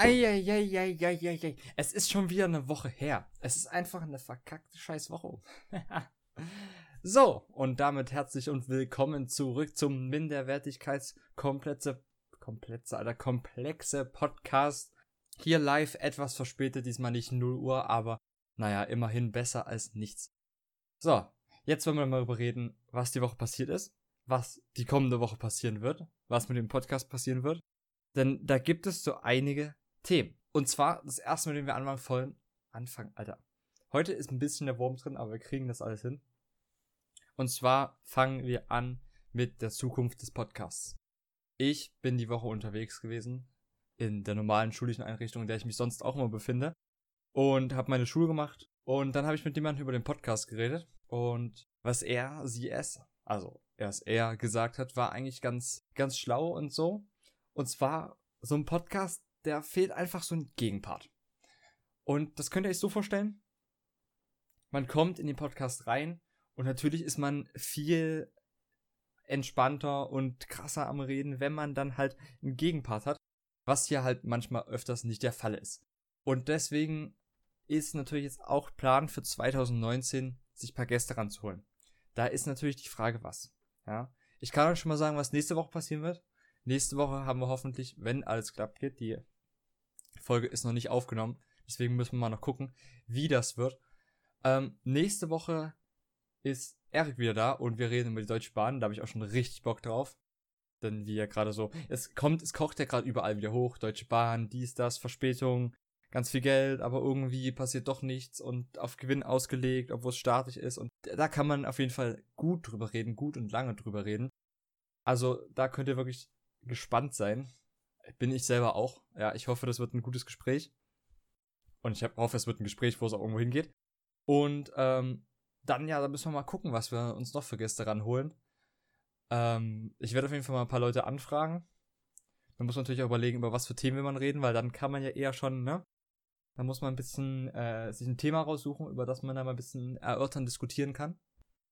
Eieieiei. Es ist schon wieder eine Woche her. Es ist einfach eine verkackte Scheißwoche. so, und damit herzlich und willkommen zurück zum Minderwertigkeitskomplexe, komplexe, alter, komplexe Podcast. Hier live etwas verspätet, diesmal nicht 0 Uhr, aber naja, immerhin besser als nichts. So, jetzt wollen wir mal darüber reden, was die Woche passiert ist, was die kommende Woche passieren wird, was mit dem Podcast passieren wird. Denn da gibt es so einige Themen. Und zwar das erste, mit dem wir anfangen wollen. Anfangen, Alter. Heute ist ein bisschen der Wurm drin, aber wir kriegen das alles hin. Und zwar fangen wir an mit der Zukunft des Podcasts. Ich bin die Woche unterwegs gewesen in der normalen schulischen Einrichtung, in der ich mich sonst auch immer befinde und habe meine Schule gemacht und dann habe ich mit jemandem über den Podcast geredet und was er, sie, es, also erst er gesagt hat, war eigentlich ganz ganz schlau und so. Und zwar so ein Podcast, der fehlt einfach so ein Gegenpart. Und das könnt ihr euch so vorstellen. Man kommt in den Podcast rein und natürlich ist man viel entspannter und krasser am Reden, wenn man dann halt einen Gegenpart hat, was hier halt manchmal öfters nicht der Fall ist. Und deswegen ist natürlich jetzt auch Plan für 2019, sich ein paar Gäste ranzuholen. Da ist natürlich die Frage, was. Ja, ich kann euch schon mal sagen, was nächste Woche passieren wird. Nächste Woche haben wir hoffentlich, wenn alles klappt, die Folge ist noch nicht aufgenommen. Deswegen müssen wir mal noch gucken, wie das wird. Ähm, nächste Woche ist Erik wieder da und wir reden über die Deutsche Bahn. Da habe ich auch schon richtig Bock drauf. Denn ja gerade so, es kommt, es kocht ja gerade überall wieder hoch. Deutsche Bahn, dies, das, Verspätung, ganz viel Geld, aber irgendwie passiert doch nichts und auf Gewinn ausgelegt, obwohl es staatlich ist. Und da kann man auf jeden Fall gut drüber reden, gut und lange drüber reden. Also da könnt ihr wirklich gespannt sein. Bin ich selber auch. Ja, ich hoffe, das wird ein gutes Gespräch. Und ich hoffe, es wird ein Gespräch, wo es auch irgendwo hingeht. Und ähm, dann, ja, da müssen wir mal gucken, was wir uns noch für Gäste ranholen. Ähm, ich werde auf jeden Fall mal ein paar Leute anfragen. Dann muss man natürlich auch überlegen, über was für Themen will man reden, weil dann kann man ja eher schon, ne? Da muss man ein bisschen äh, sich ein Thema raussuchen, über das man dann mal ein bisschen erörtern, diskutieren kann.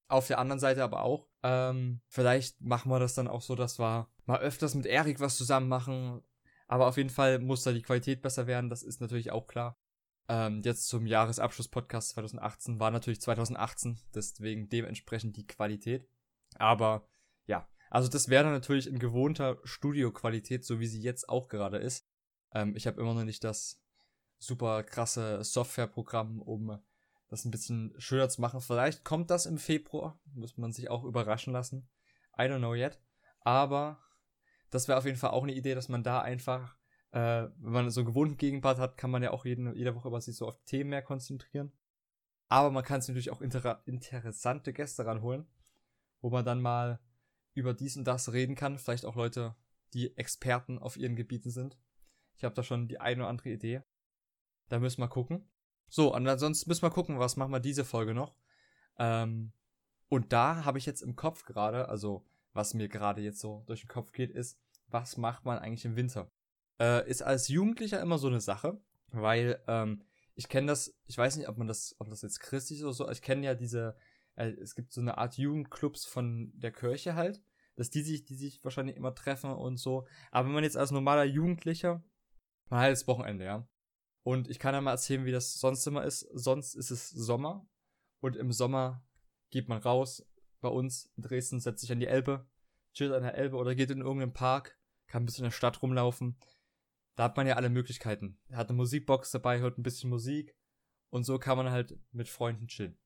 Auf der anderen Seite aber auch, ähm, vielleicht machen wir das dann auch so, dass wir mal öfters mit Erik was zusammen machen. Aber auf jeden Fall muss da die Qualität besser werden, das ist natürlich auch klar. Ähm, jetzt zum Jahresabschluss-Podcast 2018 war natürlich 2018, deswegen dementsprechend die Qualität. Aber ja, also das wäre dann natürlich in gewohnter Studioqualität, so wie sie jetzt auch gerade ist. Ähm, ich habe immer noch nicht das super krasse Softwareprogramm, um das ein bisschen schöner zu machen. Vielleicht kommt das im Februar, muss man sich auch überraschen lassen. I don't know yet. Aber das wäre auf jeden Fall auch eine Idee, dass man da einfach, äh, wenn man so einen gewohnten Gegenpart hat, kann man ja auch jeden, jede Woche über sich so auf Themen mehr konzentrieren. Aber man kann sich natürlich auch inter interessante Gäste ranholen, wo man dann mal über dies und das reden kann. Vielleicht auch Leute, die Experten auf ihren Gebieten sind. Ich habe da schon die eine oder andere Idee. Da müssen wir gucken. So, und ansonsten müssen wir gucken, was machen wir diese Folge noch. Ähm, und da habe ich jetzt im Kopf gerade, also was mir gerade jetzt so durch den Kopf geht, ist, was macht man eigentlich im Winter? Äh, ist als Jugendlicher immer so eine Sache, weil ähm, ich kenne das, ich weiß nicht, ob man das, ob das jetzt christlich ist oder so, ich kenne ja diese, äh, es gibt so eine Art Jugendclubs von der Kirche halt, dass die sich, die sich wahrscheinlich immer treffen und so. Aber wenn man jetzt als normaler Jugendlicher, mal halt das Wochenende, ja, und ich kann ja mal erzählen, wie das sonst immer ist. Sonst ist es Sommer. Und im Sommer geht man raus. Bei uns in Dresden setzt sich an die Elbe, chillt an der Elbe oder geht in irgendeinen Park, kann ein bisschen in der Stadt rumlaufen. Da hat man ja alle Möglichkeiten. Er hat eine Musikbox dabei, hört ein bisschen Musik. Und so kann man halt mit Freunden chillen.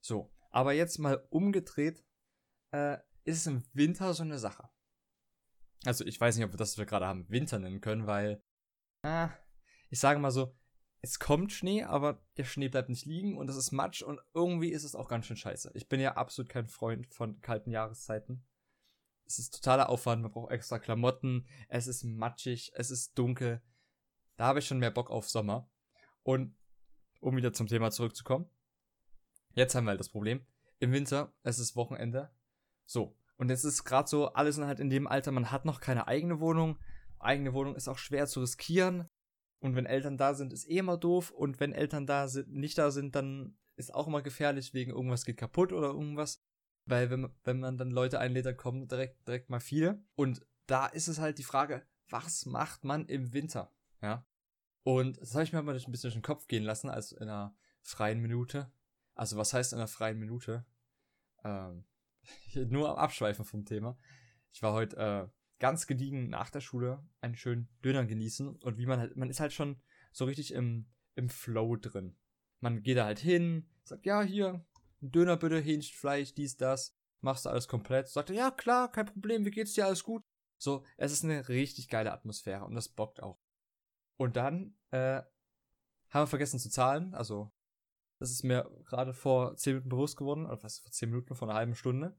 So. Aber jetzt mal umgedreht, äh, ist es im Winter so eine Sache. Also ich weiß nicht, ob wir das wir gerade haben Winter nennen können, weil, ah, ich sage mal so, es kommt Schnee, aber der Schnee bleibt nicht liegen und es ist Matsch und irgendwie ist es auch ganz schön scheiße. Ich bin ja absolut kein Freund von kalten Jahreszeiten. Es ist totaler Aufwand, man braucht extra Klamotten, es ist matschig, es ist dunkel. Da habe ich schon mehr Bock auf Sommer. Und um wieder zum Thema zurückzukommen, jetzt haben wir halt das Problem. Im Winter, es ist Wochenende. So, und jetzt ist gerade so, alles halt in dem Alter, man hat noch keine eigene Wohnung. Eigene Wohnung ist auch schwer zu riskieren. Und wenn Eltern da sind, ist eh immer doof. Und wenn Eltern da sind, nicht da sind, dann ist auch immer gefährlich, wegen irgendwas geht kaputt oder irgendwas. Weil wenn, wenn man dann Leute einlädt, dann kommen direkt, direkt mal viele. Und da ist es halt die Frage, was macht man im Winter? Ja. Und das habe ich mir mal ein bisschen durch den Kopf gehen lassen, als in einer freien Minute. Also was heißt in einer freien Minute? Ähm, nur am Abschweifen vom Thema. Ich war heute äh, ganz gediegen nach der Schule einen schönen Döner genießen und wie man halt, man ist halt schon so richtig im, im Flow drin. Man geht da halt hin, sagt, ja, hier, Döner bitte, Hähnchenfleisch, dies, das, machst du alles komplett. Sagt er, ja, klar, kein Problem, wie geht's dir, alles gut? So, es ist eine richtig geile Atmosphäre und das bockt auch. Und dann, äh, haben wir vergessen zu zahlen, also, das ist mir gerade vor 10 Minuten bewusst geworden, oder was, vor 10 Minuten, vor einer halben Stunde.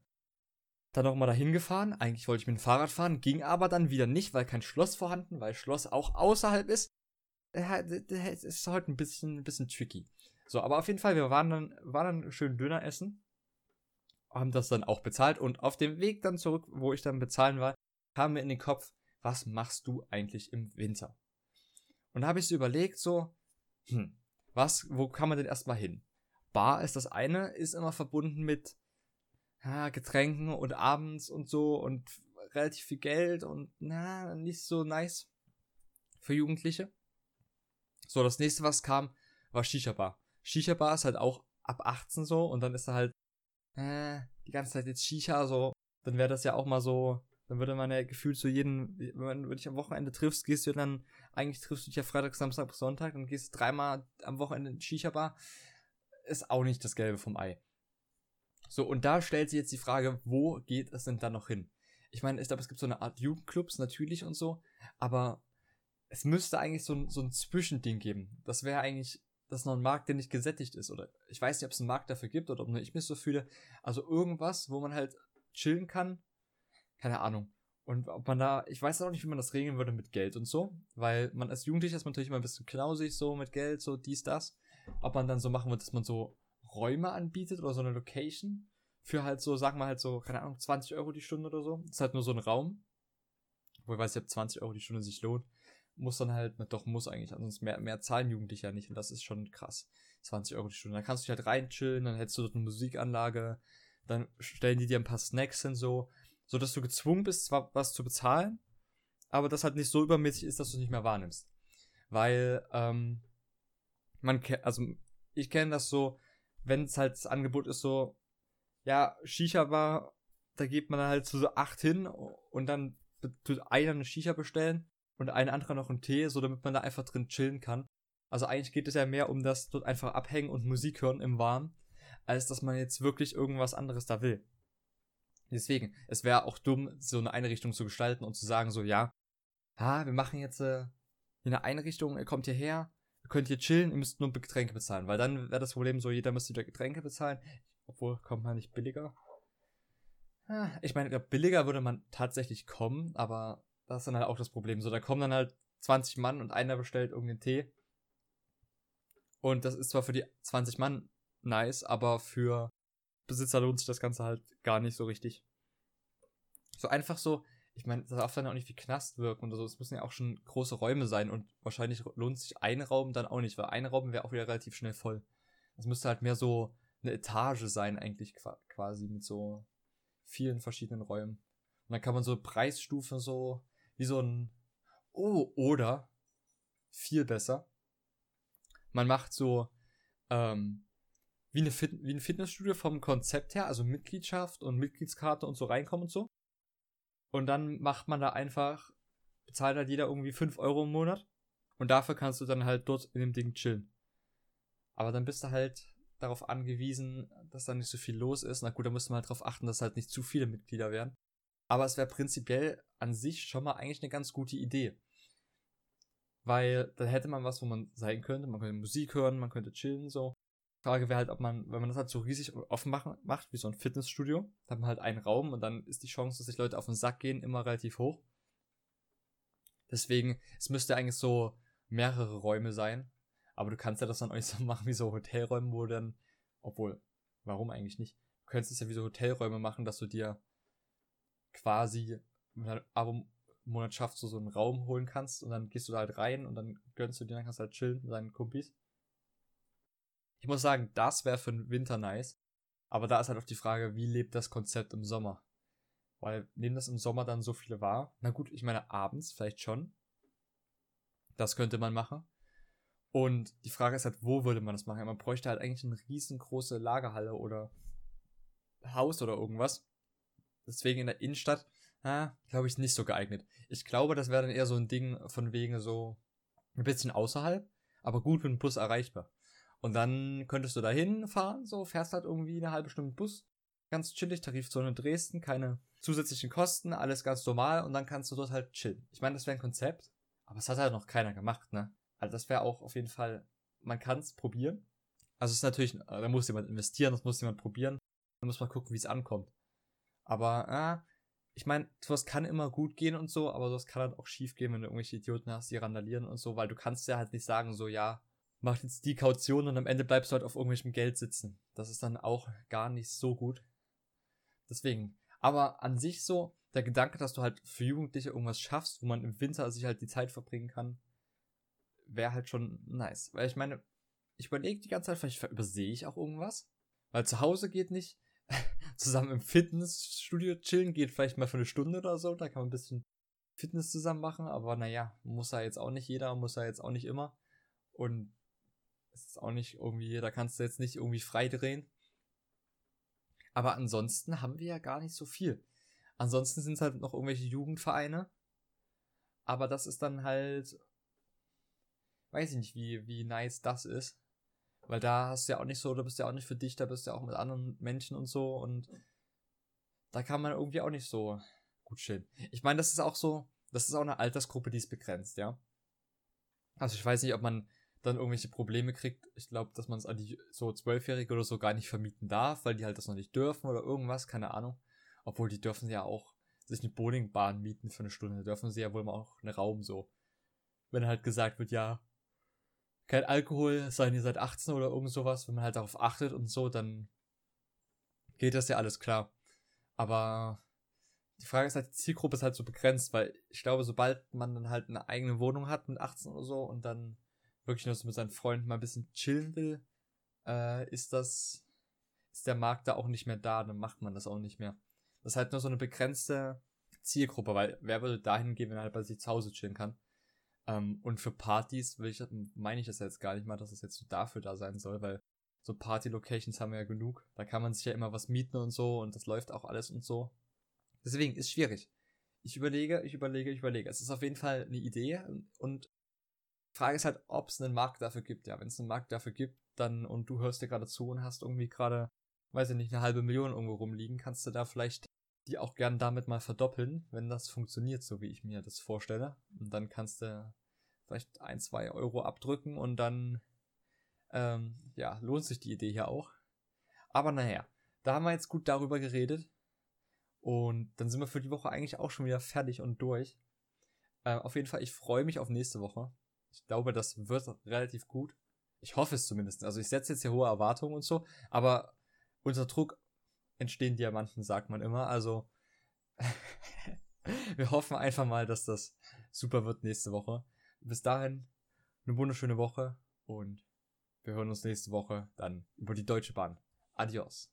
Dann nochmal dahin gefahren, eigentlich wollte ich mit dem Fahrrad fahren, ging aber dann wieder nicht, weil kein Schloss vorhanden, weil Schloss auch außerhalb ist. Es ist heute ein bisschen, ein bisschen tricky. So, aber auf jeden Fall, wir waren dann, waren dann schön Döner essen, haben das dann auch bezahlt und auf dem Weg dann zurück, wo ich dann bezahlen war, kam mir in den Kopf, was machst du eigentlich im Winter? Und da habe ich so überlegt, so, hm, was, wo kann man denn erstmal hin? Bar ist das eine, ist immer verbunden mit ja, Getränken und abends und so und relativ viel Geld und na, nicht so nice für Jugendliche. So, das nächste, was kam, war Shisha-Bar. Shisha-Bar ist halt auch ab 18 so und dann ist da halt äh, die ganze Zeit jetzt Shisha, so, dann wäre das ja auch mal so, dann würde man ja gefühlt so jeden, wenn man dich am Wochenende triffst, gehst du dann, eigentlich triffst du dich ja Freitag, Samstag, Sonntag, dann gehst dreimal am Wochenende in Shisha-Bar, ist auch nicht das Gelbe vom Ei. So, und da stellt sich jetzt die Frage, wo geht es denn dann noch hin? Ich meine, ich glaube, es gibt so eine Art Jugendclubs natürlich und so, aber es müsste eigentlich so ein, so ein Zwischending geben. Das wäre eigentlich das ist noch ein Markt, der nicht gesättigt ist. Oder ich weiß nicht, ob es einen Markt dafür gibt oder ob nur ich mich so fühle. Also irgendwas, wo man halt chillen kann. Keine Ahnung. Und ob man da, ich weiß auch nicht, wie man das regeln würde mit Geld und so, weil man als Jugendlicher ist man natürlich immer ein bisschen knausig, so mit Geld, so dies, das. Ob man dann so machen wird, dass man so Räume anbietet oder so eine Location für halt so, sagen wir halt so, keine Ahnung, 20 Euro die Stunde oder so. Das ist halt nur so ein Raum. Wo ich weiß ob 20 Euro die Stunde sich lohnt muss dann halt, doch muss eigentlich, ansonsten mehr, mehr zahlen Jugendliche ja nicht und das ist schon krass. 20 Euro die Stunde. Dann kannst du dich halt rein chillen, dann hättest du dort eine Musikanlage, dann stellen die dir ein paar Snacks hin, so, so dass du gezwungen bist, zwar was zu bezahlen, aber das halt nicht so übermäßig ist, dass du es nicht mehr wahrnimmst. Weil, ähm, man also ich kenne das so, wenn es halt das Angebot ist so, ja, Shisha war, da geht man halt zu so acht hin und dann tut einer eine Shisha bestellen und ein anderer noch einen Tee, so damit man da einfach drin chillen kann. Also eigentlich geht es ja mehr um das dort einfach abhängen und Musik hören im Warmen, als dass man jetzt wirklich irgendwas anderes da will. Deswegen, es wäre auch dumm, so eine Einrichtung zu gestalten und zu sagen so, ja, ah, wir machen jetzt äh, eine Einrichtung, ihr kommt hierher, ihr könnt hier chillen, ihr müsst nur Getränke bezahlen, weil dann wäre das Problem so, jeder müsste wieder Getränke bezahlen, obwohl kommt man nicht billiger. Ah, ich meine, billiger würde man tatsächlich kommen, aber das ist dann halt auch das Problem. So, da kommen dann halt 20 Mann und einer bestellt irgendeinen Tee. Und das ist zwar für die 20 Mann nice, aber für Besitzer lohnt sich das Ganze halt gar nicht so richtig. So einfach so, ich meine, das darf dann auch nicht wie Knast wirken oder so. Es müssen ja auch schon große Räume sein und wahrscheinlich lohnt sich ein Raum dann auch nicht, weil ein Raum wäre auch wieder relativ schnell voll. Das müsste halt mehr so eine Etage sein, eigentlich quasi mit so vielen verschiedenen Räumen. Und dann kann man so Preisstufen so wie so ein Oh, oder viel besser. Man macht so ähm, wie, eine Fit wie ein Fitnessstudio vom Konzept her, also Mitgliedschaft und Mitgliedskarte und so reinkommen und so. Und dann macht man da einfach, bezahlt halt jeder irgendwie 5 Euro im Monat. Und dafür kannst du dann halt dort in dem Ding chillen. Aber dann bist du halt darauf angewiesen, dass da nicht so viel los ist. Na gut, da musst du mal halt darauf achten, dass halt nicht zu viele Mitglieder werden. Aber es wäre prinzipiell an sich schon mal eigentlich eine ganz gute Idee. Weil dann hätte man was, wo man sein könnte. Man könnte Musik hören, man könnte chillen, so. Frage wäre halt, ob man, wenn man das halt so riesig offen machen, macht, wie so ein Fitnessstudio, dann hat man halt einen Raum und dann ist die Chance, dass sich Leute auf den Sack gehen, immer relativ hoch. Deswegen, es müsste eigentlich so mehrere Räume sein. Aber du kannst ja das dann auch nicht so machen wie so Hotelräume, wo dann, obwohl, warum eigentlich nicht? Du könntest es ja wie so Hotelräume machen, dass du dir quasi Abo Monat schaffst, du so einen Raum holen kannst und dann gehst du da halt rein und dann gönnst du dir, dann kannst du halt chillen mit deinen Kumpis. Ich muss sagen, das wäre für den Winter nice. Aber da ist halt auch die Frage, wie lebt das Konzept im Sommer? Weil nehmen das im Sommer dann so viele wahr? Na gut, ich meine abends vielleicht schon. Das könnte man machen. Und die Frage ist halt, wo würde man das machen? Man bräuchte halt eigentlich eine riesengroße Lagerhalle oder Haus oder irgendwas. Deswegen in der Innenstadt, ah, glaube ich, nicht so geeignet. Ich glaube, das wäre dann eher so ein Ding von wegen so ein bisschen außerhalb, aber gut mit dem Bus erreichbar. Und dann könntest du da hinfahren, so fährst halt irgendwie eine halbe Stunde Bus, ganz chillig, Tarifzone Dresden, keine zusätzlichen Kosten, alles ganz normal und dann kannst du dort halt chillen. Ich meine, das wäre ein Konzept, aber es hat halt noch keiner gemacht, ne? Also das wäre auch auf jeden Fall, man kann es probieren. Also es ist natürlich, da muss jemand investieren, das muss jemand probieren. Dann muss man gucken, wie es ankommt. Aber, ah, ich meine, sowas kann immer gut gehen und so, aber sowas kann halt auch schief gehen, wenn du irgendwelche Idioten hast, die randalieren und so, weil du kannst ja halt nicht sagen, so, ja, mach jetzt die Kaution und am Ende bleibst du halt auf irgendwelchem Geld sitzen. Das ist dann auch gar nicht so gut. Deswegen. Aber an sich so, der Gedanke, dass du halt für Jugendliche irgendwas schaffst, wo man im Winter sich halt die Zeit verbringen kann, wäre halt schon nice. Weil ich meine, ich überlege die ganze Zeit, vielleicht übersehe ich auch irgendwas. Weil zu Hause geht nicht. zusammen im Fitnessstudio chillen geht vielleicht mal für eine Stunde oder so. Da kann man ein bisschen Fitness zusammen machen. Aber naja, muss ja jetzt auch nicht jeder, muss ja jetzt auch nicht immer. Und es ist auch nicht irgendwie, da kannst du jetzt nicht irgendwie frei drehen. Aber ansonsten haben wir ja gar nicht so viel. Ansonsten sind es halt noch irgendwelche Jugendvereine. Aber das ist dann halt weiß ich nicht, wie, wie nice das ist. Weil da hast du ja auch nicht so, du bist ja auch nicht für dich, da bist du ja auch mit anderen Menschen und so und da kann man irgendwie auch nicht so gut chillen. Ich meine, das ist auch so, das ist auch eine Altersgruppe, die ist begrenzt, ja. Also ich weiß nicht, ob man dann irgendwelche Probleme kriegt. Ich glaube, dass man es an die so Zwölfjährige oder so gar nicht vermieten darf, weil die halt das noch nicht dürfen oder irgendwas, keine Ahnung. Obwohl die dürfen ja auch sich eine Bowlingbahn mieten für eine Stunde, dürfen sie ja wohl mal auch einen Raum so. Wenn halt gesagt wird, ja, kein Alkohol, seien ihr seit 18 oder irgend sowas, wenn man halt darauf achtet und so, dann geht das ja alles klar. Aber die Frage ist halt, die Zielgruppe ist halt so begrenzt, weil ich glaube, sobald man dann halt eine eigene Wohnung hat mit 18 oder so und dann wirklich nur so mit seinen Freunden mal ein bisschen chillen will, äh, ist das, ist der Markt da auch nicht mehr da, dann macht man das auch nicht mehr. Das ist halt nur so eine begrenzte Zielgruppe, weil wer würde dahin gehen, wenn er halt bei sich zu Hause chillen kann? Ähm, und für Partys will ich, meine ich das jetzt gar nicht mal, dass es jetzt so dafür da sein soll, weil so Party-Locations haben wir ja genug. Da kann man sich ja immer was mieten und so und das läuft auch alles und so. Deswegen ist schwierig. Ich überlege, ich überlege, ich überlege. Es ist auf jeden Fall eine Idee und Frage ist halt, ob es einen Markt dafür gibt. Ja, wenn es einen Markt dafür gibt, dann und du hörst dir gerade zu und hast irgendwie gerade, weiß ich nicht, eine halbe Million irgendwo rumliegen, kannst du da vielleicht die auch gern damit mal verdoppeln, wenn das funktioniert, so wie ich mir das vorstelle. Und dann kannst du vielleicht ein, zwei Euro abdrücken und dann, ähm, ja, lohnt sich die Idee hier auch. Aber naja, da haben wir jetzt gut darüber geredet. Und dann sind wir für die Woche eigentlich auch schon wieder fertig und durch. Äh, auf jeden Fall, ich freue mich auf nächste Woche. Ich glaube, das wird relativ gut. Ich hoffe es zumindest. Also ich setze jetzt hier hohe Erwartungen und so, aber unter Druck entstehen Diamanten, sagt man immer. Also wir hoffen einfach mal, dass das super wird nächste Woche. Bis dahin eine wunderschöne Woche und wir hören uns nächste Woche dann über die Deutsche Bahn. Adios.